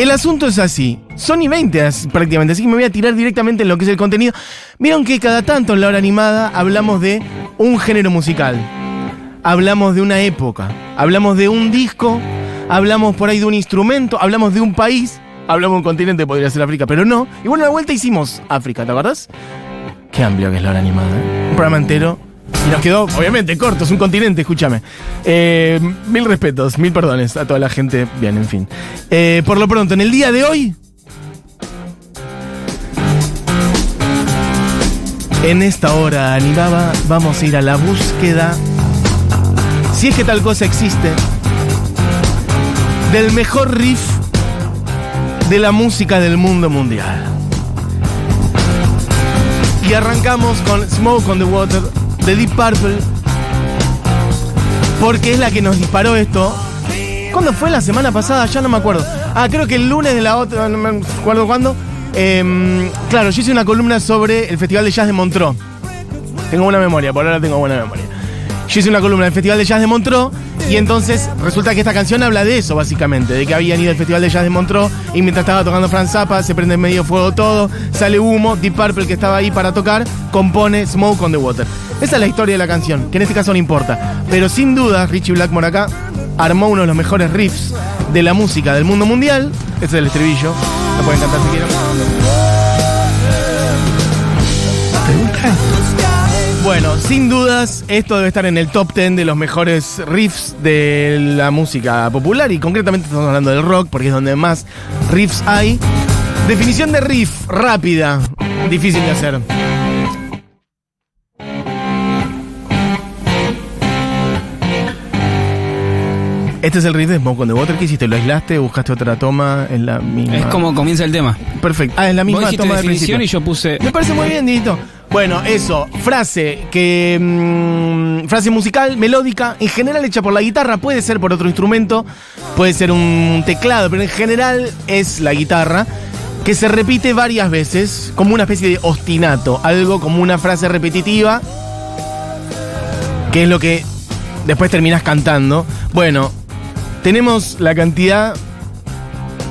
El asunto es así. Son y 20 as- prácticamente, así que me voy a tirar directamente en lo que es el contenido. Vieron que cada tanto en la hora animada hablamos de un género musical. Hablamos de una época. Hablamos de un disco. Hablamos por ahí de un instrumento. Hablamos de un país. Hablamos de un continente, podría ser África, pero no. Y bueno, a la vuelta hicimos África, ¿te acuerdas? Qué amplio que es la hora animada. ¿eh? Un programa entero. Y nos quedó, obviamente, corto, es un continente, escúchame. Eh, mil respetos, mil perdones a toda la gente. Bien, en fin. Eh, por lo pronto, en el día de hoy. En esta hora animada vamos a ir a la búsqueda, si es que tal cosa existe, del mejor riff de la música del mundo mundial. Y arrancamos con Smoke on the Water de Deep Purple. Porque es la que nos disparó esto. ¿Cuándo fue? ¿La semana pasada? Ya no me acuerdo. Ah, creo que el lunes de la otra, no me acuerdo cuándo. Em, claro, yo hice una columna sobre el Festival de Jazz de Montreux. Tengo buena memoria, por ahora tengo buena memoria. Yo hice una columna del Festival de Jazz de Montreux y entonces resulta que esta canción habla de eso, básicamente, de que habían ido al Festival de Jazz de Montreux y mientras estaba tocando Franz Zappa se prende en medio fuego todo, sale humo, Deep Purple que estaba ahí para tocar, compone Smoke on the Water. Esa es la historia de la canción, que en este caso no importa. Pero sin duda, Richie Blackmore acá armó uno de los mejores riffs de la música del mundo mundial. Ese es el estribillo. Lo pueden cantar si quieren. Bueno, sin dudas, esto debe estar en el top 10 de los mejores riffs de la música popular y concretamente estamos hablando del rock porque es donde más riffs hay. Definición de riff, rápida, difícil de hacer. Este es el riff de Smoke on the Water que hiciste, lo aislaste, buscaste otra toma, es la misma. Es como comienza el tema. Perfecto. Ah, es la misma toma de principio. y yo puse. Me parece muy bien, Dito. Bueno, eso, frase que. mm, frase musical, melódica, en general hecha por la guitarra, puede ser por otro instrumento, puede ser un teclado, pero en general es la guitarra, que se repite varias veces, como una especie de ostinato, algo como una frase repetitiva, que es lo que después terminas cantando. Bueno, tenemos la cantidad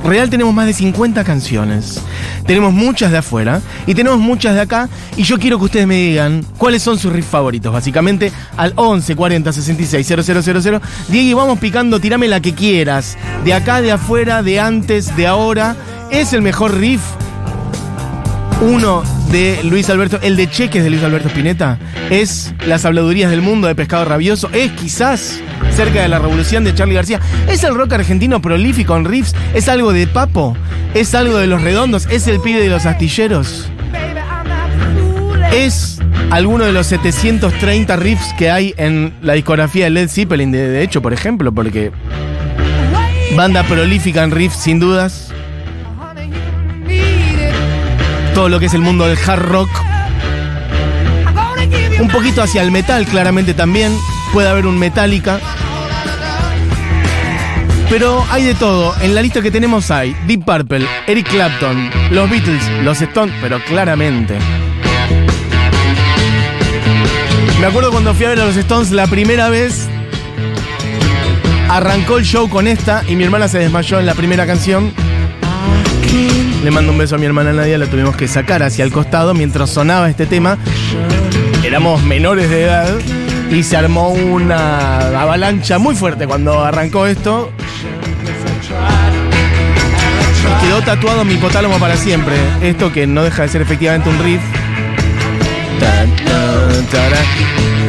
Real tenemos más de 50 canciones. Tenemos muchas de afuera y tenemos muchas de acá. Y yo quiero que ustedes me digan cuáles son sus riffs favoritos. Básicamente al 11 40 66 000. Diego, vamos picando, tirame la que quieras. De acá, de afuera, de antes, de ahora. ¿Es el mejor riff? Uno de Luis Alberto, el de Cheques de Luis Alberto Spinetta, es Las habladurías del mundo de Pescado Rabioso, es quizás cerca de la revolución de Charlie García, es el rock argentino prolífico en riffs, es algo de Papo, es algo de Los Redondos, es el pibe de los astilleros, es alguno de los 730 riffs que hay en la discografía de Led Zeppelin, de, de hecho, por ejemplo, porque banda prolífica en riffs, sin dudas todo lo que es el mundo del hard rock. Un poquito hacia el metal, claramente también. Puede haber un Metallica. Pero hay de todo. En la lista que tenemos hay Deep Purple, Eric Clapton, los Beatles, los Stones, pero claramente. Me acuerdo cuando fui a ver a los Stones la primera vez. Arrancó el show con esta y mi hermana se desmayó en la primera canción. Le mando un beso a mi hermana Nadia, la tuvimos que sacar hacia el costado mientras sonaba este tema. Éramos menores de edad y se armó una avalancha muy fuerte cuando arrancó esto. Quedó tatuado en mi hipotálamo para siempre. Esto que no deja de ser efectivamente un riff.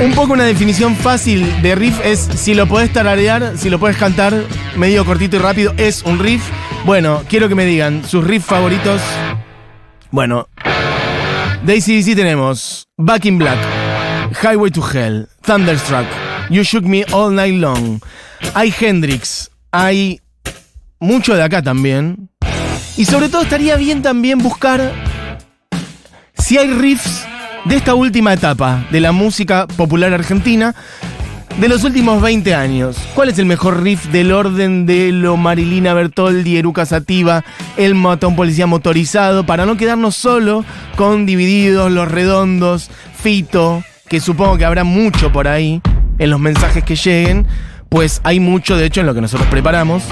Un poco una definición fácil de riff es si lo podés tararear, si lo podés cantar medio cortito y rápido, es un riff. Bueno, quiero que me digan sus riffs favoritos. Bueno, de ACDC tenemos Back in Black, Highway to Hell, Thunderstruck, You Shook Me All Night Long. Hay Hendrix, hay mucho de acá también. Y sobre todo estaría bien también buscar si hay riffs de esta última etapa de la música popular argentina de los últimos 20 años. ¿Cuál es el mejor riff del orden de lo Marilina Bertoldi, Eruca Sativa, el matón policía motorizado? Para no quedarnos solo con Divididos, Los Redondos, Fito, que supongo que habrá mucho por ahí en los mensajes que lleguen, pues hay mucho de hecho en lo que nosotros preparamos.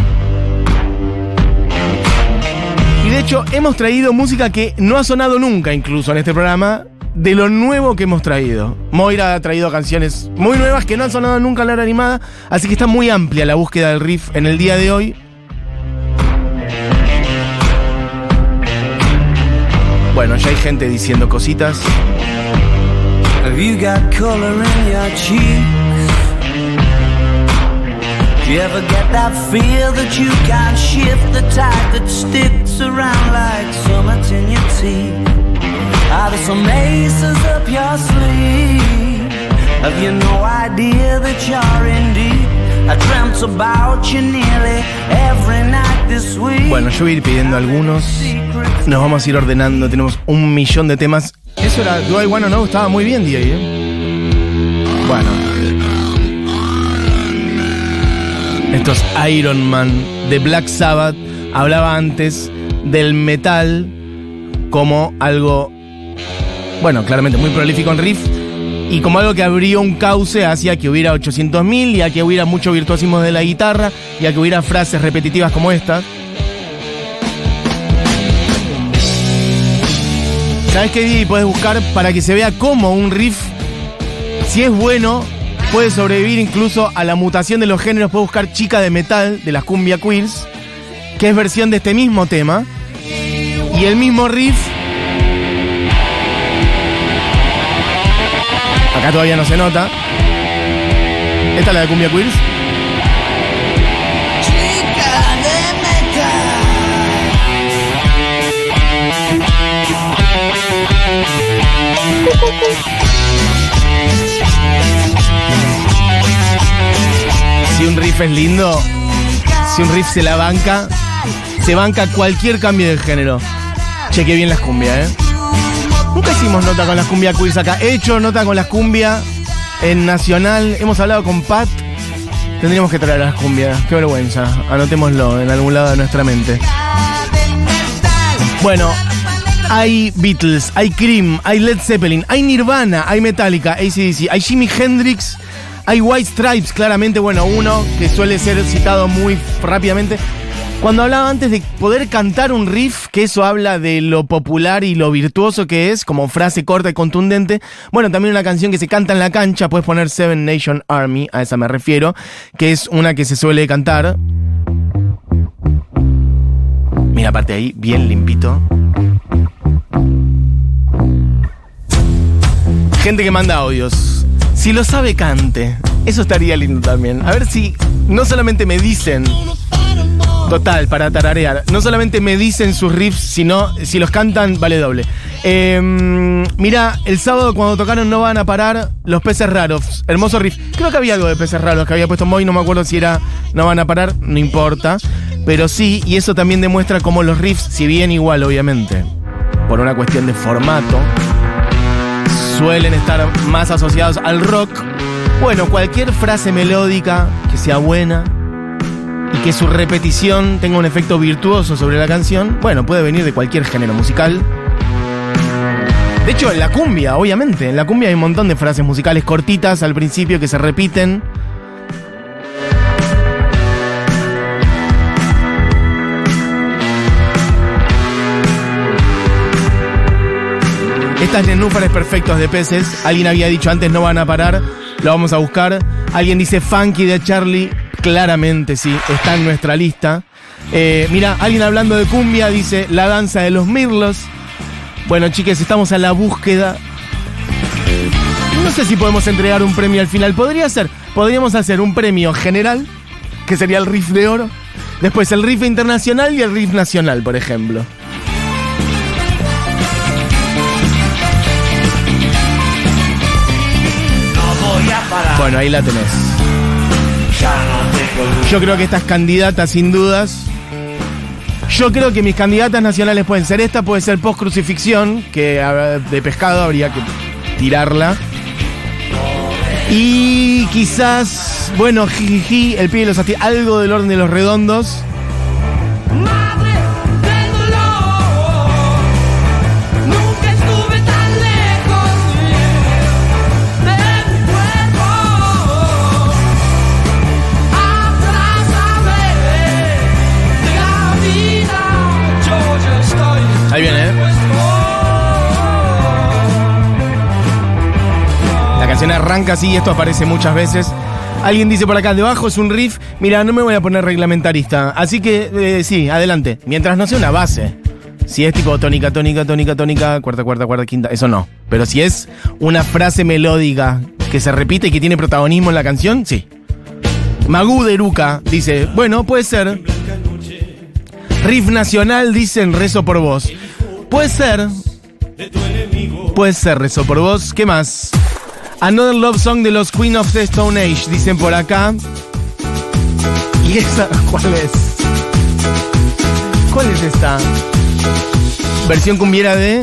De hecho, hemos traído música que no ha sonado nunca, incluso en este programa, de lo nuevo que hemos traído. Moira ha traído canciones muy nuevas que no han sonado nunca en la hora animada, así que está muy amplia la búsqueda del riff en el día de hoy. Bueno, ya hay gente diciendo cositas. Color cheeks? Do you ever get that feel that you can't shift the tide that sticks around like much in your teeth? Are there some aces up your sleeve? Have you no idea that you're in deep? I dreamt about you nearly every night this week. Bueno, yo voy a ir pidiendo algunos. Nos vamos a ir ordenando. Tenemos un millón de temas. Eso era Do I Wanna Know. Estaba muy bien, DJ. ¿eh? Bueno. Esto es Iron Man de Black Sabbath. Hablaba antes del metal como algo, bueno, claramente muy prolífico en riff y como algo que abrió un cauce hacia que hubiera 800.000 y a que hubiera mucho virtuosismo de la guitarra y a que hubiera frases repetitivas como esta. ¿Sabes qué, Didi? Puedes buscar para que se vea cómo un riff, si es bueno, puede sobrevivir incluso a la mutación de los géneros. Puedes buscar Chica de Metal de las Cumbia Queens, que es versión de este mismo tema. Y el mismo riff. Acá todavía no se nota. Esta es la de Cumbia Queens. Riff es lindo, si un riff se la banca, se banca cualquier cambio de género. Cheque bien las cumbias, ¿eh? Nunca hicimos nota con las cumbia quiz acá. He hecho nota con las cumbia en Nacional. Hemos hablado con Pat. Tendríamos que traer las cumbias. Qué vergüenza. Anotémoslo en algún lado de nuestra mente. Bueno, hay Beatles, hay Cream, hay Led Zeppelin, hay Nirvana, hay Metallica, ACDC, hay Jimi Hendrix, hay White Stripes, claramente, bueno, uno que suele ser citado muy rápidamente. Cuando hablaba antes de poder cantar un riff, que eso habla de lo popular y lo virtuoso que es, como frase corta y contundente. Bueno, también una canción que se canta en la cancha, puedes poner Seven Nation Army, a esa me refiero, que es una que se suele cantar. Mira, aparte ahí, bien limpito. Gente que manda audios. Si lo sabe, cante. Eso estaría lindo también. A ver si no solamente me dicen. Total, para tararear. No solamente me dicen sus riffs, sino si los cantan, vale doble. Eh, mira, el sábado cuando tocaron No Van a Parar, Los Peces Raros. Hermoso riff. Creo que había algo de Peces Raros que había puesto Moy, no me acuerdo si era No Van a Parar, no importa. Pero sí, y eso también demuestra cómo los riffs, si bien igual, obviamente, por una cuestión de formato, suelen estar más asociados al rock. Bueno, cualquier frase melódica que sea buena y que su repetición tenga un efecto virtuoso sobre la canción, bueno, puede venir de cualquier género musical. De hecho, en la cumbia, obviamente, en la cumbia hay un montón de frases musicales cortitas al principio que se repiten. Estas nenúfares perfectos de peces, alguien había dicho antes no van a parar, lo vamos a buscar. Alguien dice funky de Charlie, claramente sí, está en nuestra lista. Eh, mira, alguien hablando de cumbia dice la danza de los mirlos. Bueno, chiques, estamos a la búsqueda. No sé si podemos entregar un premio al final. Podría ser, podríamos hacer un premio general, que sería el riff de oro. Después el riff internacional y el riff nacional, por ejemplo. Bueno, ahí la tenés. Yo creo que estas candidatas, sin dudas. Yo creo que mis candidatas nacionales pueden ser esta, puede ser post crucifixión, que de pescado habría que tirarla. Y quizás, bueno, jijiji, el pie de los algo del orden de los redondos. Arranca así esto aparece muchas veces. Alguien dice por acá, debajo es un riff. Mira, no me voy a poner reglamentarista. Así que, eh, sí, adelante. Mientras no sea una base. Si es tipo tónica, tónica, tónica, tónica, cuarta, cuarta, cuarta, quinta, eso no. Pero si es una frase melódica que se repite y que tiene protagonismo en la canción, sí. Magú de Eruca dice, bueno, puede ser. Riff nacional dicen rezo por vos. Puede ser. Puede ser rezo por vos. ¿Qué más? Another Love Song de los Queen of the Stone Age, dicen por acá. ¿Y esa cuál es? ¿Cuál es esta? Versión cumbiera de.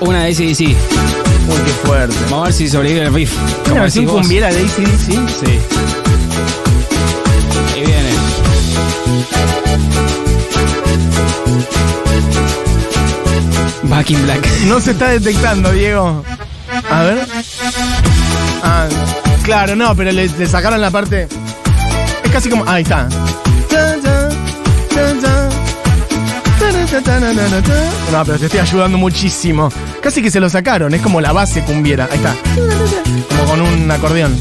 Una de ACDC. Uy, qué fuerte. Vamos a ver si sobrevive el riff. ¿Una versión vos. cumbiera de ACDC? Sí. Ahí viene. Back in Black. No se está detectando, Diego. A ver. Ah, claro, no, pero le, le sacaron la parte. Es casi como. Ahí está. No, pero te estoy ayudando muchísimo. Casi que se lo sacaron, es como la base cumbiera. Ahí está. Como con un acordeón.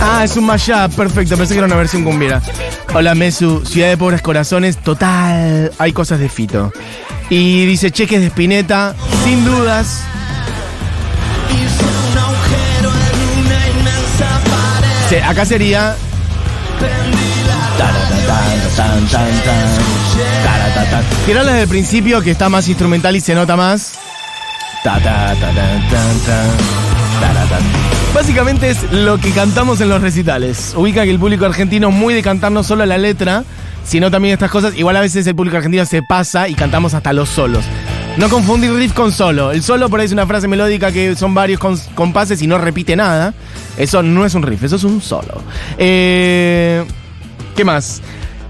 Ah, es un mashup, perfecto. Pensé que era una versión cumbiera. Hola, Mesu, Ciudad de Pobres Corazones, total. Hay cosas de Fito. Y dice cheques de Spinetta, sin dudas. Sí, acá sería. Tirarla desde el principio, que está más instrumental y se nota más. Ta, ta, ta, Básicamente es lo que cantamos en los recitales. Ubica que el público argentino es muy de cantar no solo la letra, sino también estas cosas. Igual a veces el público argentino se pasa y cantamos hasta los solos. No confundir riff con solo. El solo por ahí es una frase melódica que son varios compases y no repite nada. Eso no es un riff, eso es un solo. Eh, ¿Qué más?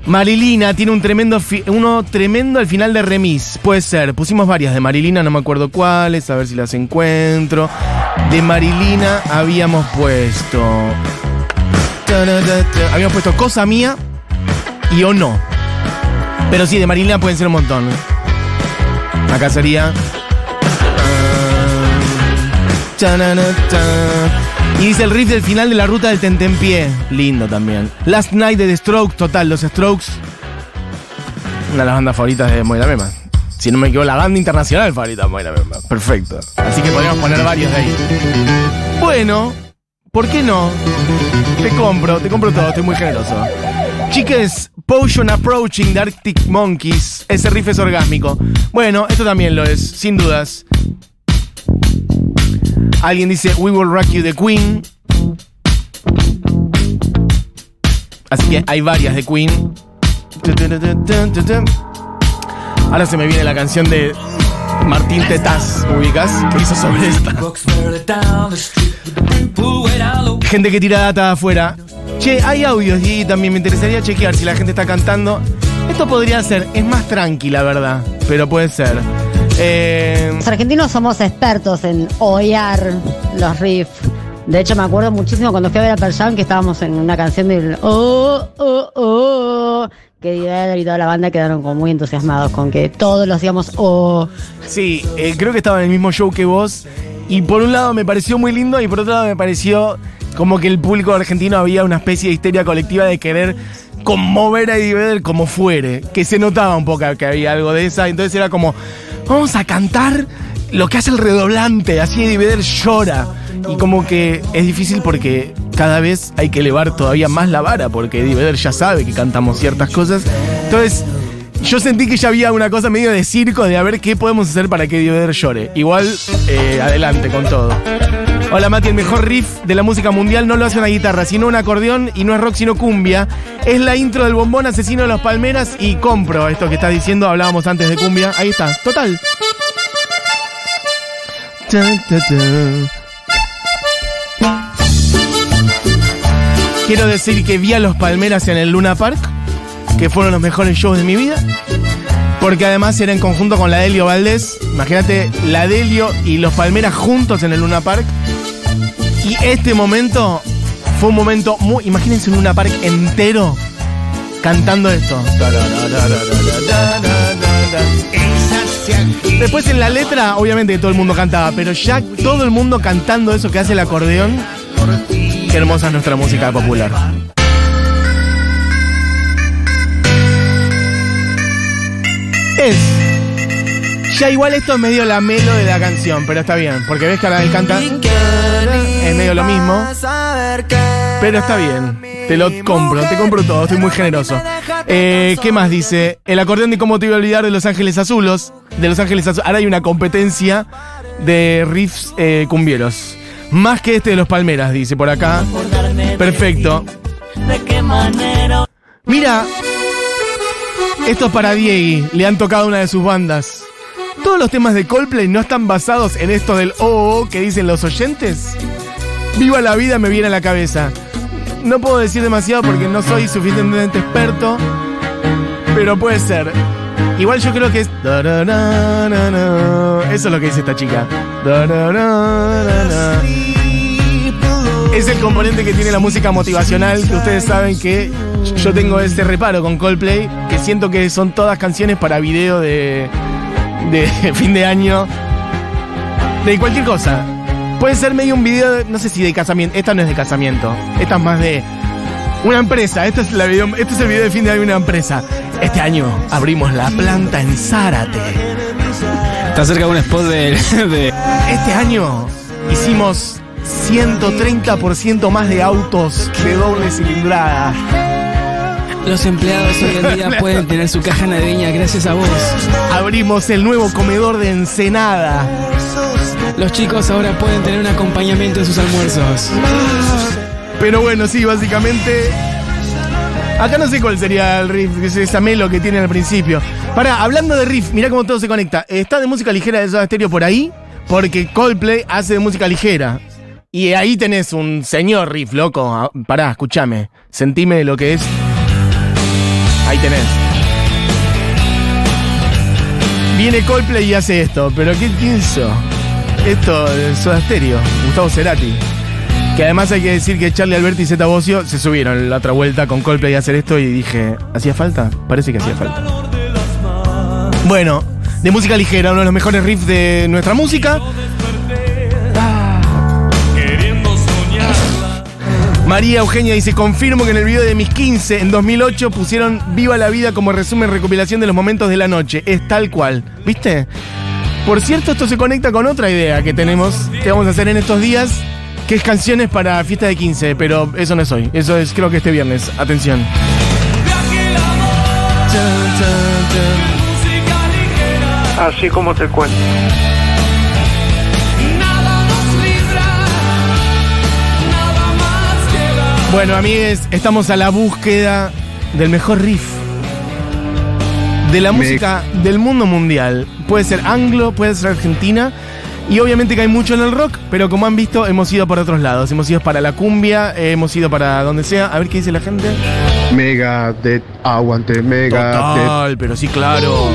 Marilina tiene un tremendo uno tremendo al final de remis. Puede ser. Pusimos varias de Marilina, no me acuerdo cuáles, a ver si las encuentro. De Marilina habíamos puesto. Habíamos puesto Cosa Mía y O No. Pero sí, de Marilina pueden ser un montón. Acá sería. ah. Y dice el riff del final de la ruta del Tentempié. Lindo también. Last Night de The Strokes, total, los Strokes. Una de las bandas favoritas de Moira Mema. Si no me equivoco, la banda internacional favorita de Moira Mema. Perfecto. Así que podríamos poner varios de ahí. Bueno, ¿por qué no? Te compro, te compro todo, estoy muy generoso. Chiques, Potion Approaching de Arctic Monkeys. Ese riff es orgásmico. Bueno, esto también lo es, sin dudas. Alguien dice We Will Rock You the Queen. Así que hay varias de Queen. Ahora se me viene la canción de Martín Tetaz, ubicas, que hizo sobre esta. Gente que tira data afuera. Che, hay audios y también me interesaría chequear si la gente está cantando. Esto podría ser, es más tranqui, la verdad, pero puede ser. Eh, Los argentinos somos expertos en oír los riffs. De hecho, me acuerdo muchísimo cuando fui a ver a Pearl que estábamos en una canción del oh, oh, oh, que y toda la banda quedaron como muy entusiasmados con que todos los digamos oh. Sí, eh, creo que estaba en el mismo show que vos. Y por un lado me pareció muy lindo y por otro lado me pareció como que el público argentino había una especie de histeria colectiva de querer conmover a Eddie Vedder como fuere. Que se notaba un poco que había algo de esa. Entonces era como, vamos a cantar lo que hace el redoblante. Así Eddie Vedder llora. Y como que es difícil porque cada vez hay que elevar todavía más la vara porque Eddie ya sabe que cantamos ciertas cosas. Entonces... Yo sentí que ya había una cosa medio de circo de a ver qué podemos hacer para que Vedder llore. Igual, eh, adelante con todo. Hola Mati, el mejor riff de la música mundial no lo hace una guitarra, sino un acordeón y no es rock sino cumbia. Es la intro del bombón asesino de los palmeras y compro esto que estás diciendo, hablábamos antes de cumbia. Ahí está, total. Ta, ta, ta. Quiero decir que vi a los palmeras en el Luna Park, que fueron los mejores shows de mi vida. Porque además era en conjunto con la Delio Valdés. Imagínate la Delio y los Palmeras juntos en el Luna Park. Y este momento fue un momento muy. Imagínense un Luna Park entero cantando esto. Después en la letra, obviamente que todo el mundo cantaba, pero ya todo el mundo cantando eso que hace el acordeón. Qué hermosa es nuestra música popular. Ya igual esto es medio la melo de la canción, pero está bien, porque ves que ahora él canta. Es medio lo mismo. Pero está bien. Te lo compro, te compro todo, estoy muy generoso. Eh, ¿Qué más dice? El acordeón de cómo te iba a olvidar de Los Ángeles Azulos. De Los Ángeles Azulos. Ahora hay una competencia de riffs eh, cumbieros. Más que este de los Palmeras, dice por acá. Perfecto. Mira, esto es para Diego. Le han tocado una de sus bandas. Todos los temas de Coldplay no están basados en esto del oh, oh, oh que dicen los oyentes. Viva la vida me viene a la cabeza. No puedo decir demasiado porque no soy suficientemente experto, pero puede ser. Igual yo creo que es. Eso es lo que dice esta chica. Es el componente que tiene la música motivacional, que ustedes saben que yo tengo ese reparo con Coldplay, que siento que son todas canciones para video de, de fin de año, de cualquier cosa. Puede ser medio un video, de- no sé si de casamiento, esta no es de casamiento, esta es más de una empresa, esta es la video, este es el video de fin de año de una empresa. Este año abrimos la planta en Zárate. Está cerca de un spot de. de- Este año hicimos 130% más de autos de doble cilindrada. Los empleados hoy en día pueden tener su caja navideña gracias a vos. Abrimos el nuevo comedor de Ensenada. Los chicos ahora pueden tener un acompañamiento en sus almuerzos. Pero bueno, sí, básicamente. Acá no sé cuál sería el riff, que es esa melo que tiene al principio. Pará, hablando de riff, mirá cómo todo se conecta. Está de música ligera de Soda Stereo por ahí, porque Coldplay hace de música ligera. Y ahí tenés un señor riff, loco. Ah, Pará, escúchame. Sentime lo que es. Ahí tenés. Viene Coldplay y hace esto, pero ¿qué hizo? Esto de Soda Stereo, Gustavo Cerati. Que además hay que decir que Charlie Alberti y Zeta Bosio se subieron la otra vuelta con Coldplay a hacer esto y dije, ¿hacía falta? Parece que hacía falta. Bueno, de música ligera, uno de los mejores riffs de nuestra música. María Eugenia dice, confirmo que en el video de mis 15 en 2008 pusieron Viva la vida como resumen recopilación de los momentos de la noche. Es tal cual. ¿Viste? Por cierto, esto se conecta con otra idea que tenemos, que vamos a hacer en estos días, que es canciones para fiesta de 15, pero eso no es hoy, eso es creo que este viernes. Atención. Así como te cuento. Bueno, amigues, estamos a la búsqueda del mejor riff. De la música del mundo mundial. Puede ser anglo, puede ser argentina. Y obviamente que hay mucho en el rock, pero como han visto, hemos ido por otros lados. Hemos ido para la cumbia, hemos ido para donde sea. A ver qué dice la gente. Megadeth, aguante Megadeth. Total, pero sí, claro.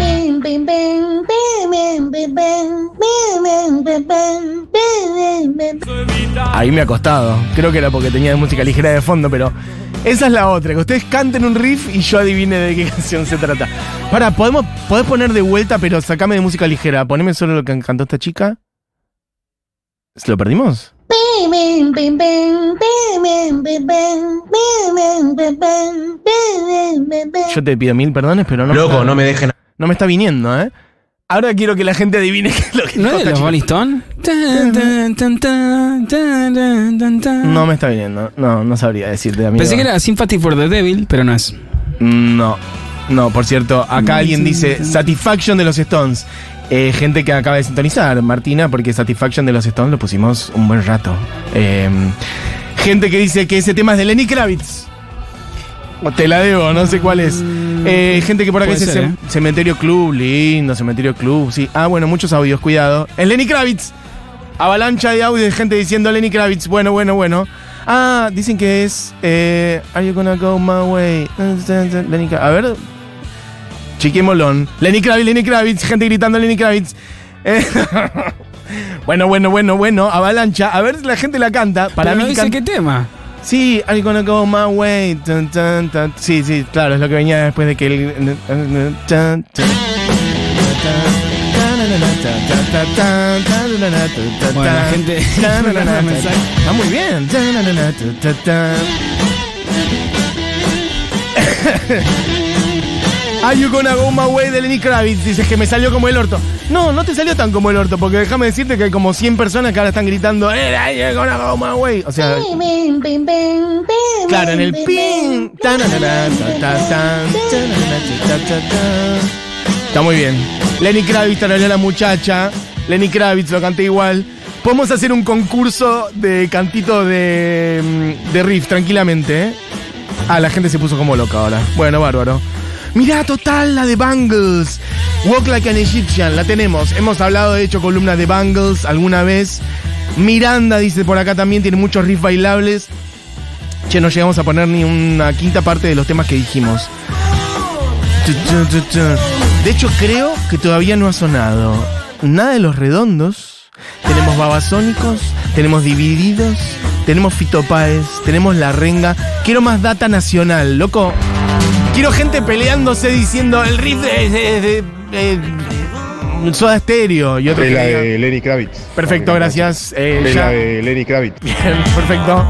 Ahí me ha costado. Creo que era porque tenía música ligera de fondo, pero esa es la otra. Que ustedes canten un riff y yo adivine de qué canción se trata. Para, ¿podemos, podés poner de vuelta, pero sacame de música ligera. Poneme solo lo que cantó esta chica. ¿Se lo perdimos? Yo te pido mil perdones, pero no. Loco, no me dejen. No me está viniendo, ¿eh? Ahora quiero que la gente adivine qué es lo que ¿No es de los. Rolling Stone? Tan, tan, tan, tan, tan, tan, tan, tan. No me está viniendo. No, no sabría decirte, amigo. Pensé que era Sympathy for the Devil, pero no es. No. No, por cierto, acá alguien dice Satisfaction de los Stones. Eh, gente que acaba de sintonizar, Martina, porque Satisfaction de los Stones lo pusimos un buen rato. Eh, gente que dice que ese tema es de Lenny Kravitz. Te la debo, no sé cuál es. Eh, gente que por acá Puede dice ser, Cem- Cementerio Club, lindo, Cementerio Club, sí. Ah, bueno, muchos audios, cuidado. Es Lenny Kravitz. Avalancha de audios de gente diciendo Lenny Kravitz. Bueno, bueno, bueno. Ah, dicen que es. Eh, Are you gonna go my way? Lenny Kravitz. A ver. Chiqui Molón. Lenny Kravitz, Lenny Kravitz. Gente gritando Lenny Kravitz. Eh, bueno, bueno, bueno, bueno. Avalancha. A ver si la gente la canta. Para Pero mí. dice can- qué tema. Sí, you gonna go my way? Sí, sí, claro, es lo que venía después de que el. Bueno, la gente-. Está muy bien. Are you gonna go my way de Lenny Kravitz? Dices que me salió como el orto. No, no te salió tan como el orto, porque déjame decirte que hay como 100 personas que ahora están gritando, eh, are you gonna go my way? O sea, claro, en el ping. Está muy bien. Lenny Kravitz tarareó a la muchacha. Lenny Kravitz lo canté igual. Podemos hacer un concurso de cantito de, mm, de riff tranquilamente, ¿eh? Ah, la gente se puso como loca ahora. Bueno, bárbaro. Mirá, total, la de Bangles. Walk Like an Egyptian, la tenemos. Hemos hablado, de hecho, columnas de Bangles alguna vez. Miranda, dice por acá también, tiene muchos riffs bailables. Che, no llegamos a poner ni una quinta parte de los temas que dijimos. De hecho, creo que todavía no ha sonado nada de los redondos. Tenemos babasónicos, tenemos divididos, tenemos Fito Páez, tenemos La Renga. Quiero más data nacional, loco. Quiero gente peleándose diciendo el riff de, de- de- de Soda Stereo y otro Es que la diga- de Lenny Kravitz. Perfecto, gracias. Eh, Es ya- la de Lenny Kravitz. Bien, perfecto.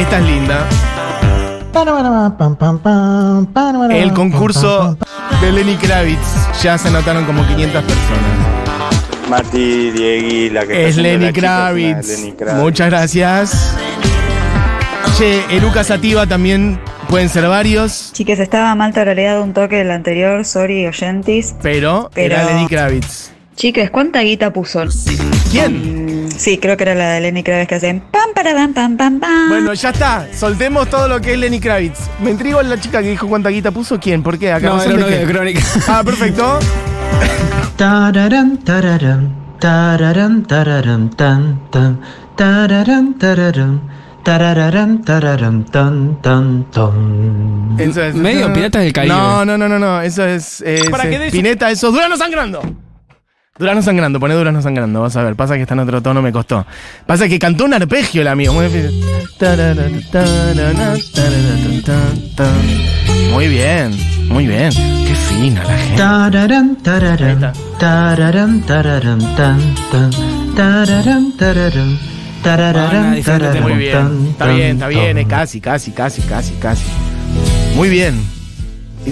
Esta es linda. El concurso de Lenny Kravitz. Ya se anotaron como 500 personas. Mati, Diegui, la que Es Lenny Kravitz. Lenny Kravitz. Muchas gracias. Che, Eruca Sativa también pueden ser varios, Chiques, estaba mal tarareado un toque del anterior, sorry, oyentis. pero, Pero- era Lenny Kravitz. Chiques, ¿cuánta guita puso? ¿Quién? Mm, Sí, creo que era la de Lenny Kravitz que hacen pam para pam pam pam pam. Bueno, ya está. Soltemos todo lo que es Lenny Kravitz. Me intrigo la chica que dijo cuánta guita puso. ¿Quién? ¿Por qué? Acá No, era de uno qué. de crónica. Ah, perfecto. Tararán, tararán, tararán, tararán, tan, tan, tararán, tararán, tararán, tararán, tan, tan, tan. Eso es. Medio Piratas del Caribe. No, no, no, no, no. Eso es. Para es, que eh, des- Pineta, eso. Durano sangrando. Durano sangrando, pone Durano sangrando. Vas a ver. Pasa que está en otro tono, me costó. Pasa que cantó un arpegio el amigo. Muy difícil. Muy bien, muy bien. Qué fina la gente. Tararán, tararán, tararán, tararán, tan, tan, tararán, tararán, tararán, diferentes tararán, Muy bien. tan, Está bien, está bien. Es tan. casi, casi, casi, casi, casi. Muy bien.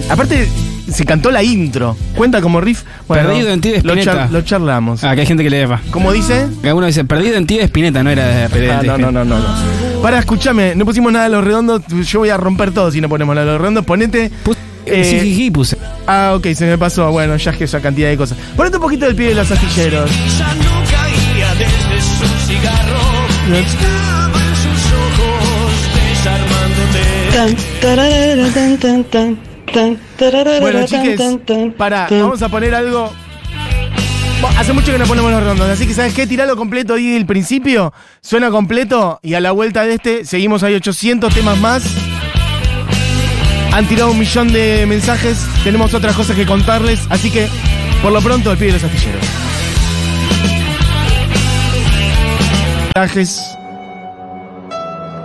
Aparte, se cantó la intro. Cuenta como riff. Perdido en ti de lo, Spinetta. lo charlamos. Ah, que hay gente que le defa. ¿Cómo dice? Alguno dice, perdido en ti de Spinetta, no era de en Ah, no, no, no, no, no. Para, escúchame, no pusimos nada de los redondos. Yo voy a romper todo si no ponemos nada de los redondos. Ponete. Pus- Eh, sí, sí, sí, puse. Ah, ok, se me pasó. Bueno, ya es que esa cantidad de cosas. Ponete un poquito del pie de los astilleros. Ya no caía desde su cigarro. Bueno, chiques, para, vamos a poner algo. Hace mucho que no ponemos los redondos, así que ¿sabes qué? Tiralo completo ahí del principio. Suena completo y a la vuelta de este seguimos ahí 800 temas más. Han tirado un millón de mensajes, tenemos otras cosas que contarles, así que por lo pronto el pie de los astilleros. Mensajes.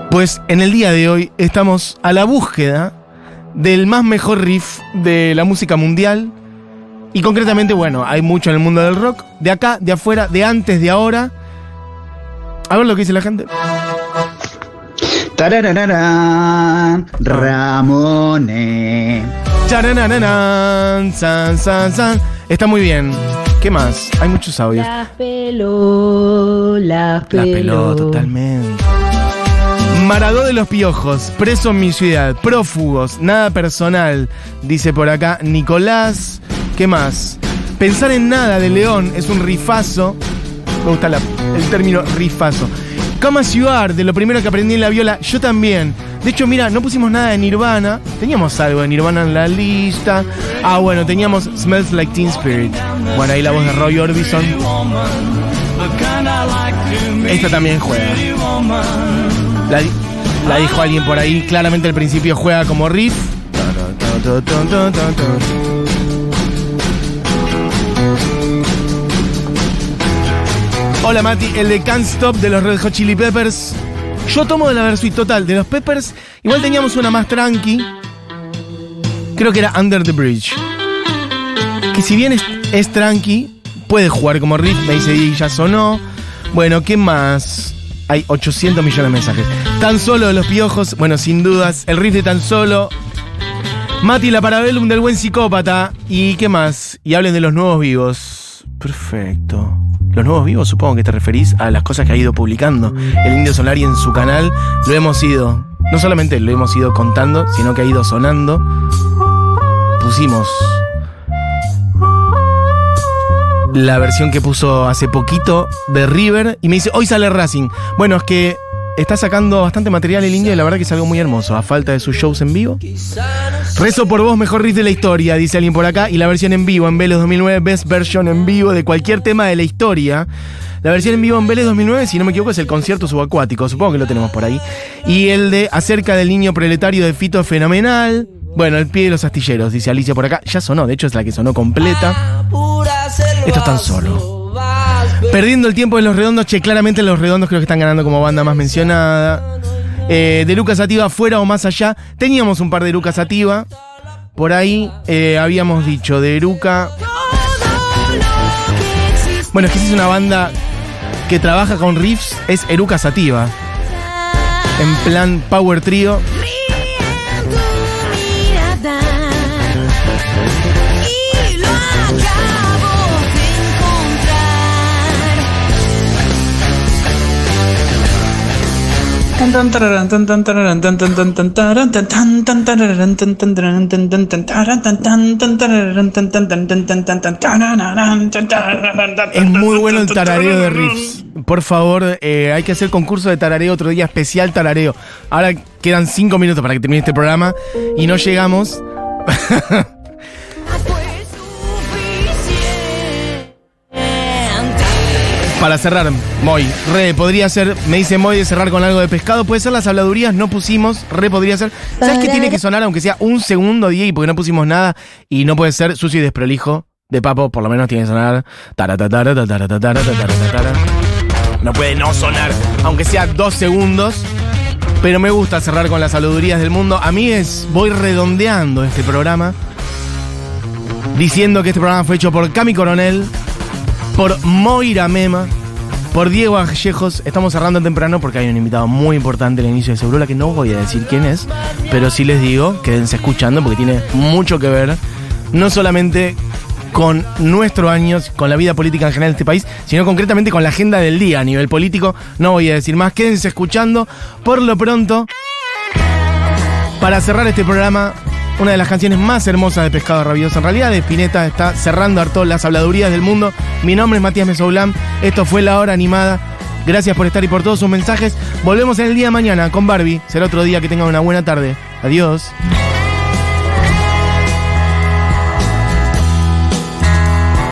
Pues en el día de hoy estamos a la búsqueda del más mejor riff de la música mundial. Y concretamente, bueno, hay mucho en el mundo del rock. De acá, de afuera, de antes, de ahora. A ver lo que dice la gente. Tararararán, Ramone. San, san, san. Está muy bien. ¿Qué más? Hay muchos audios. Las peló, La peló. peló totalmente. Maradó de los piojos, preso en mi ciudad, prófugos, nada personal, dice por acá Nicolás. ¿Qué más? Pensar en nada de León es un rifazo. Me gusta la- el término rifazo. You are, de lo primero que aprendí en la viola, yo también. De hecho, mira, no pusimos nada de Nirvana. Teníamos algo de Nirvana en la lista. Ah, bueno, teníamos Smells Like Teen Spirit. Bueno, ahí la voz de Roy Orbison. Esta también juega. La, la dijo alguien por ahí. Claramente al principio juega como riff. Hola Mati, el de Can't Stop de los Red Hot Chili Peppers. Yo tomo de la Versuit total de los Peppers. Igual teníamos una más tranqui. Creo que era Under the Bridge. que si bien es, tranqui, puede jugar como riff, me dice y ya sonó. Bueno, ¿qué más? Hay 800 millones de mensajes. Tan solo de los piojos, bueno, sin dudas, el riff de tan solo. Mati la Parabellum del buen psicópata. ¿Y qué más? Y hablen de los nuevos vivos. Perfecto. Los nuevos vivos, supongo que te referís a las cosas que ha ido publicando el Indio Solari en su canal. Lo hemos ido, no solamente lo hemos ido contando, sino que ha ido sonando. Pusimos la versión que puso hace poquito de River y me dice, hoy sale Racing. Bueno, es que está sacando bastante material el indio y la verdad que es algo muy hermoso, a falta de sus shows en vivo. Rezo por vos, mejor riff de la historia, dice alguien por acá, y la versión en vivo en Vélez 2009, best version en vivo de cualquier tema de la historia. La versión en vivo en Vélez 2009, si no me equivoco, es el concierto subacuático, supongo que lo tenemos por ahí. Y el de Acerca del niño proletario de Fito Fenomenal. Bueno, el pie de los astilleros, dice Alicia por acá. Ya sonó, de hecho es la que sonó completa. Esto es tan solo. Perdiendo el tiempo de los redondos, che, claramente los redondos creo que están ganando como banda más mencionada. Eh, de Lucas Ativa fuera o más allá. Teníamos un par de Lucas Ativa. Por ahí eh, habíamos dicho de Eruca. Bueno, es que es una banda que trabaja con riffs, es Eruca Sativa. En plan Power Trio. Es muy bueno el tarareo de riffs. Por favor, eh, hay que hacer concurso de tarareo otro día, especial tarareo. Ahora quedan cinco minutos para que termine este programa y no llegamos. Para cerrar, Moy, re, podría ser, me dice Moy de cerrar con algo de pescado, puede ser las habladurías, no pusimos, re podría ser. ¿Sabes qué tiene que sonar aunque sea un segundo, Diego, porque no pusimos nada y no puede ser sucio y desprolijo de Papo, por lo menos tiene que sonar. No puede no sonar, aunque sea dos segundos. Pero me gusta cerrar con las habladurías del mundo. A mí es, voy redondeando este programa, diciendo que este programa fue hecho por Cami Coronel, por Moira Mema, por Diego Vallejos. Estamos cerrando temprano porque hay un invitado muy importante al inicio de Segurola que no voy a decir quién es, pero sí les digo, quédense escuchando porque tiene mucho que ver, no solamente con nuestro año, con la vida política en general de este país, sino concretamente con la agenda del día a nivel político. No voy a decir más, quédense escuchando. Por lo pronto, para cerrar este programa, una de las canciones más hermosas de Pescado Rabioso. En realidad, de Spinetta está cerrando harto las habladurías del mundo. Mi nombre es Matías Mesoulam. Esto fue La Hora Animada. Gracias por estar y por todos sus mensajes. Volvemos el día de mañana con Barbie. Será otro día que tengan una buena tarde. Adiós.